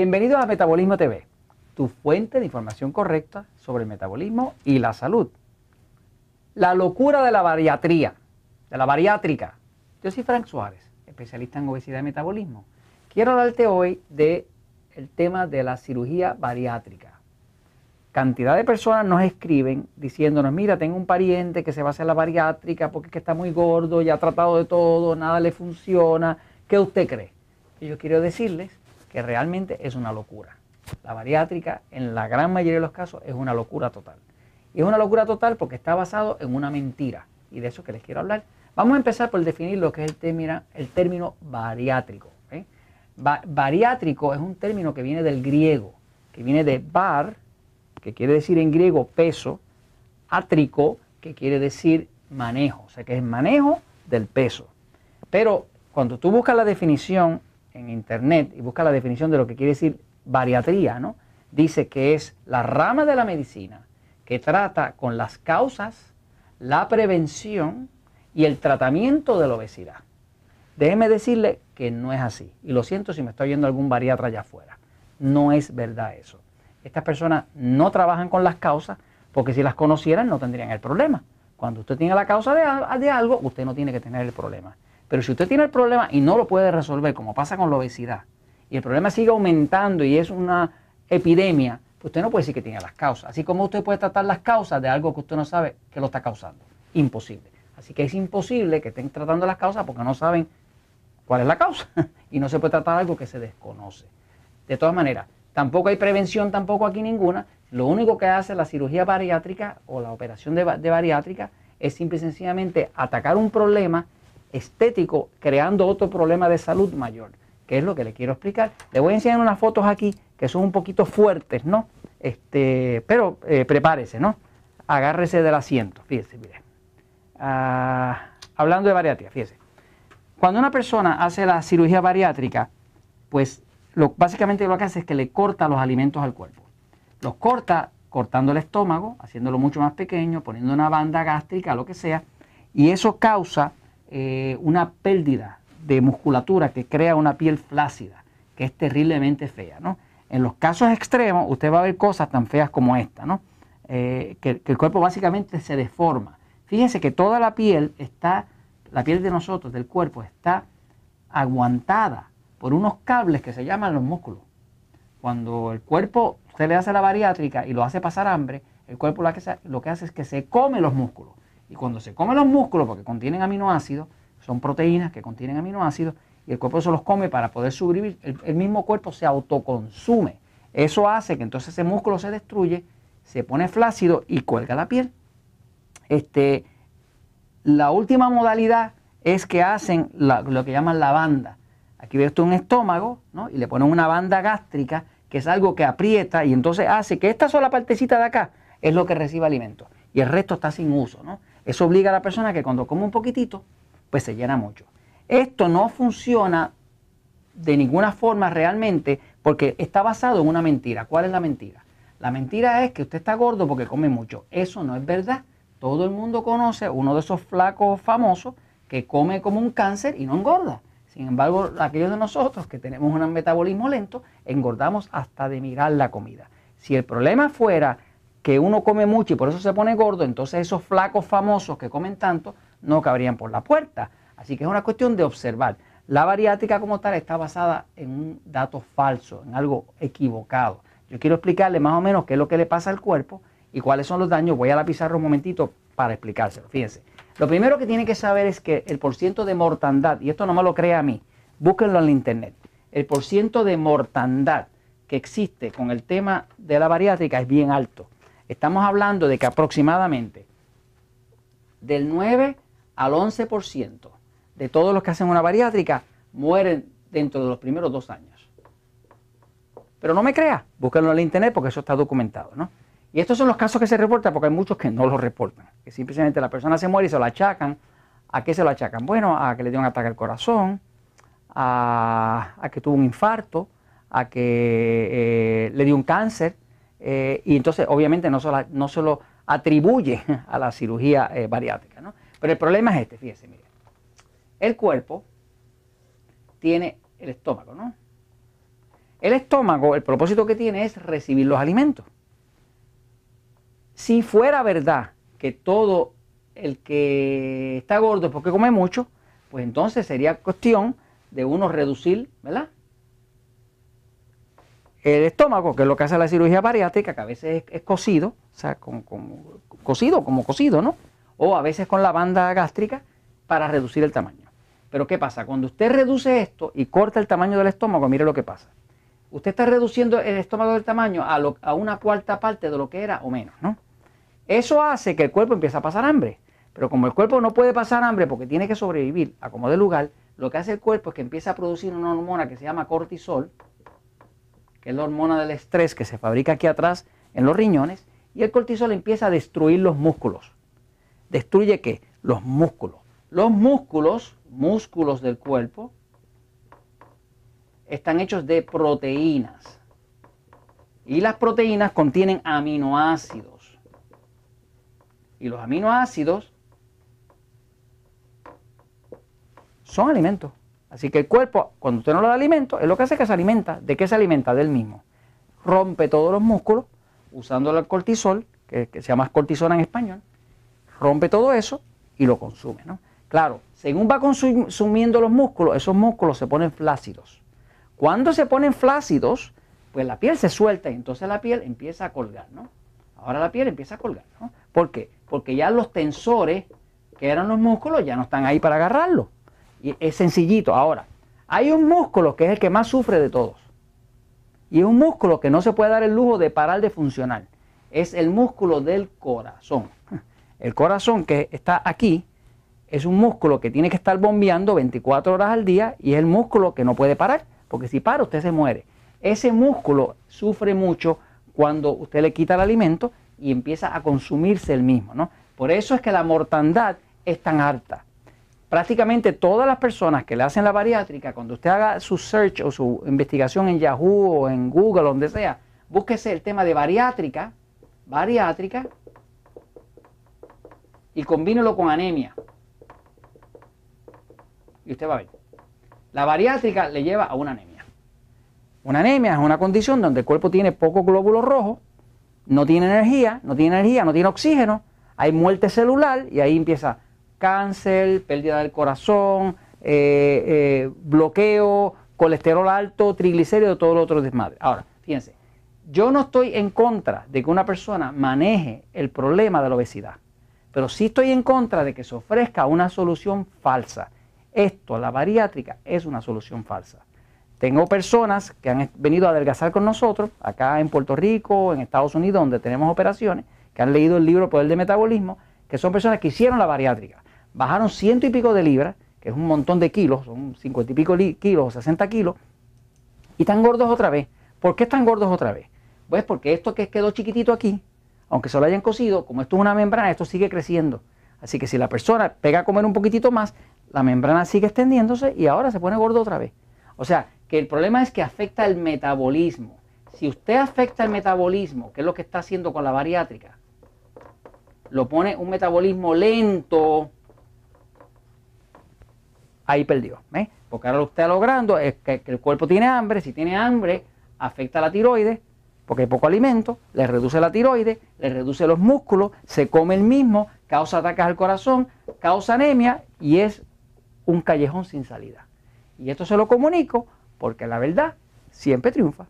Bienvenidos a Metabolismo TV, tu fuente de información correcta sobre el metabolismo y la salud. La locura de la bariatría, de la bariátrica. Yo soy Frank Suárez, especialista en obesidad y metabolismo. Quiero hablarte hoy del el tema de la cirugía bariátrica cantidad de personas nos escriben diciéndonos, mira, tengo un pariente que se va a hacer la bariátrica porque es que está muy gordo, ya ha tratado de todo, nada le funciona. ¿Qué usted cree? Y yo quiero decirles que realmente es una locura. La bariátrica, en la gran mayoría de los casos, es una locura total. Y es una locura total porque está basado en una mentira. Y de eso que les quiero hablar. Vamos a empezar por definir lo que es el término, el término bariátrico. bariátrico es un término que viene del griego, que viene de bar, que quiere decir en griego peso, átrico, que quiere decir manejo, o sea que es manejo del peso. Pero cuando tú buscas la definición en internet y buscas la definición de lo que quiere decir bariatría, ¿no? dice que es la rama de la medicina que trata con las causas, la prevención y el tratamiento de la obesidad. Déjeme decirle que no es así. Y lo siento si me estoy oyendo algún bariatra allá afuera. No es verdad eso. Estas personas no trabajan con las causas porque si las conocieran no tendrían el problema. Cuando usted tiene la causa de, algo, usted no tiene que tener el problema. Pero si usted tiene el problema y no lo puede resolver, como pasa con la obesidad, y el problema sigue aumentando y es una epidemia, pues usted no puede decir que tiene las causas. Así como usted puede tratar las causas de algo que usted no sabe que lo está causando. Imposible. Así que es imposible que estén tratando las causas porque no saben cuál es la causa. y no se puede tratar algo que se desconoce. De todas maneras, Tampoco hay prevención, tampoco aquí ninguna. Lo único que hace la cirugía bariátrica o la operación de, bariátrica es simple y sencillamente atacar un problema estético creando otro problema de salud mayor, que es lo que le quiero explicar. Le voy a enseñar unas fotos aquí que son un poquito fuertes, ¿no? Este, pero eh, prepárese, ¿no? Agárrese del asiento, fíjese, mire. Ah, hablando de bariátrica, fíjese. Cuando una persona hace la cirugía bariátrica, pues básicamente lo que hace es que le corta los alimentos al cuerpo. Los corta cortando el estómago, haciéndolo mucho más pequeño, poniendo una banda gástrica, lo que sea, y eso causa eh, una pérdida de musculatura que crea una piel flácida, que es terriblemente fea. ¿no? En los casos extremos, usted va a ver cosas tan feas como esta, ¿no? Eh, que, el cuerpo básicamente se deforma. Fíjense que toda la piel está, la piel de nosotros, del cuerpo, está aguantada por unos cables que se llaman los músculos. Cuando el cuerpo, usted le hace la bariátrica y lo hace pasar hambre, el cuerpo lo que, lo que hace es que se come los músculos. Y cuando se come los músculos, porque contienen aminoácidos, son proteínas que contienen aminoácidos, y el cuerpo se los come para poder sobrevivir, el, mismo cuerpo se autoconsume. Eso hace que entonces ese músculo se destruye, se pone flácido y cuelga la piel. Este, la última modalidad es que hacen lo que llaman la banda. Aquí ve usted un estómago, ¿no? Y le ponen una banda gástrica, que es algo que aprieta y entonces hace que esta sola partecita de acá es lo que recibe alimento. Y el resto está sin uso, ¿no? Eso obliga a la persona que cuando come un poquitito, pues se llena mucho. Esto no funciona de ninguna forma realmente porque está basado en una mentira. ¿Cuál es la mentira? La mentira es que usted está gordo porque come mucho. Eso no es verdad. Todo el mundo conoce uno de esos flacos famosos que come como un cáncer y no engorda. Sin embargo, aquellos de nosotros que tenemos un metabolismo lento, engordamos hasta de mirar la comida. Si el problema fuera que uno come mucho y por eso se pone gordo, entonces esos flacos famosos que comen tanto no cabrían por la puerta. Así que es una cuestión de observar. La bariátrica como tal está basada en un dato falso, en algo equivocado. Yo quiero explicarle más o menos qué es lo que le pasa al cuerpo y cuáles son los daños. Voy a la pizarra un momentito para explicárselo. Fíjense. Lo primero que tiene que saber es que el porciento de mortandad, y esto no me lo crea a mí, búsquenlo en la internet, el porciento de mortandad que existe con el tema de la bariátrica es bien alto. Estamos hablando de que aproximadamente del 9 al 11% de todos los que hacen una bariátrica mueren dentro de los primeros dos años. Pero no me crea, búsquenlo en la internet porque eso está documentado, ¿no? Y estos son los casos que se reportan porque hay muchos que no los reportan. Que simplemente la persona se muere y se lo achacan. ¿A qué se lo achacan? Bueno, a que le dio un ataque al corazón, a, que tuvo un infarto, a que eh, le dio un cáncer. Eh, y entonces, obviamente, no se, no se lo atribuye a la cirugía eh, bariátrica. ¿no? Pero el problema es este, fíjese, mire. El cuerpo tiene el estómago, ¿no? El estómago, el propósito que tiene es recibir los alimentos. Si fuera verdad que todo el que está gordo es porque come mucho, pues entonces sería cuestión de uno reducir, ¿verdad? El estómago, que es lo que hace la cirugía bariátrica, que a veces es, cocido, o sea, cocido, como cocido, ¿no? O a veces con la banda gástrica para reducir el tamaño. Pero ¿qué pasa? Cuando usted reduce esto y corta el tamaño del estómago, mire lo que pasa. Usted está reduciendo el estómago del tamaño a, a una cuarta parte de lo que era o menos, ¿no? Eso hace que el cuerpo empiece a pasar hambre. Pero como el cuerpo no puede pasar hambre porque tiene que sobrevivir a como de lugar, lo que hace el cuerpo es que empieza a producir una hormona que se llama cortisol, es la hormona del estrés que se fabrica aquí atrás en los riñones, y el cortisol empieza a destruir los músculos. ¿Destruye qué? Los músculos. Los músculos, músculos del cuerpo, están hechos de proteínas. Y las proteínas contienen aminoácidos. Y los aminoácidos son alimentos. Así que el cuerpo, cuando usted no le da alimento, es lo que hace que se alimenta. ¿De qué se alimenta? Del mismo. Rompe todos los músculos usando el cortisol, que, se llama cortisona en español, rompe todo eso y lo consume. ¿no? Claro, según va consumiendo los músculos, esos músculos se ponen flácidos. Cuando se ponen flácidos, pues la piel se suelta y entonces la piel empieza a colgar. ¿no? Ahora la piel empieza a colgar. ¿no? ¿Por qué? Porque ya los tensores, que eran los músculos, ya no están ahí para agarrarlo. Y es sencillito. Ahora, hay un músculo que es el que más sufre de todos. Y es un músculo que no se puede dar el lujo de parar de funcionar. Es el músculo del corazón. El corazón que está aquí es un músculo que tiene que estar bombeando 24 horas al día y es el músculo que no puede parar, porque si para usted se muere. Ese músculo sufre mucho cuando usted le quita el alimento y empieza a consumirse el mismo. ¿no? Por eso es que la mortandad es tan alta prácticamente todas las personas que le hacen la bariátrica, cuando usted haga su search o su investigación en Yahoo o en Google, donde sea, búsquese el tema de bariátrica, bariátrica, y combínelo con anemia. Y usted va a ver. La bariátrica le lleva a una anemia. Una anemia es una condición donde el cuerpo tiene pocos glóbulos rojos, no tiene energía, no tiene energía, no tiene oxígeno, hay muerte celular y ahí empieza cáncer, pérdida del corazón, eh, eh, bloqueo, colesterol alto, triglicéridos, todo lo otro desmadre. Ahora, fíjense, yo no estoy en contra de que una persona maneje el problema de la obesidad, pero sí estoy en contra de que se ofrezca una solución falsa. Esto, la bariátrica, es una solución falsa. Tengo personas que han venido a adelgazar con nosotros, acá en Puerto Rico, en Estados Unidos, donde tenemos operaciones, que han leído el libro Poder de Metabolismo, que son personas que hicieron la bariátrica bajaron ciento y pico de libras, que es un montón de kilos, son cincuenta y pico kilos o 60 kilos, y están gordos otra vez. ¿Por qué están gordos otra vez? Pues porque esto que quedó chiquitito aquí, aunque se lo hayan cosido, como esto es una membrana, esto sigue creciendo. Así que si la persona pega a comer un poquitito más, la membrana sigue extendiéndose y ahora se pone gordo otra vez. O sea, que el problema es que afecta el metabolismo. Si usted afecta el metabolismo, que es lo que está haciendo con la bariátrica, lo pone un metabolismo lento, ahí perdió. Porque ahora lo está logrando es que, el cuerpo tiene hambre, si tiene hambre, afecta a la tiroides, porque hay poco alimento, le reduce la tiroides, le reduce los músculos, se come el mismo, causa ataques al corazón, causa anemia y es un callejón sin salida. Y esto se lo comunico porque la verdad siempre triunfa.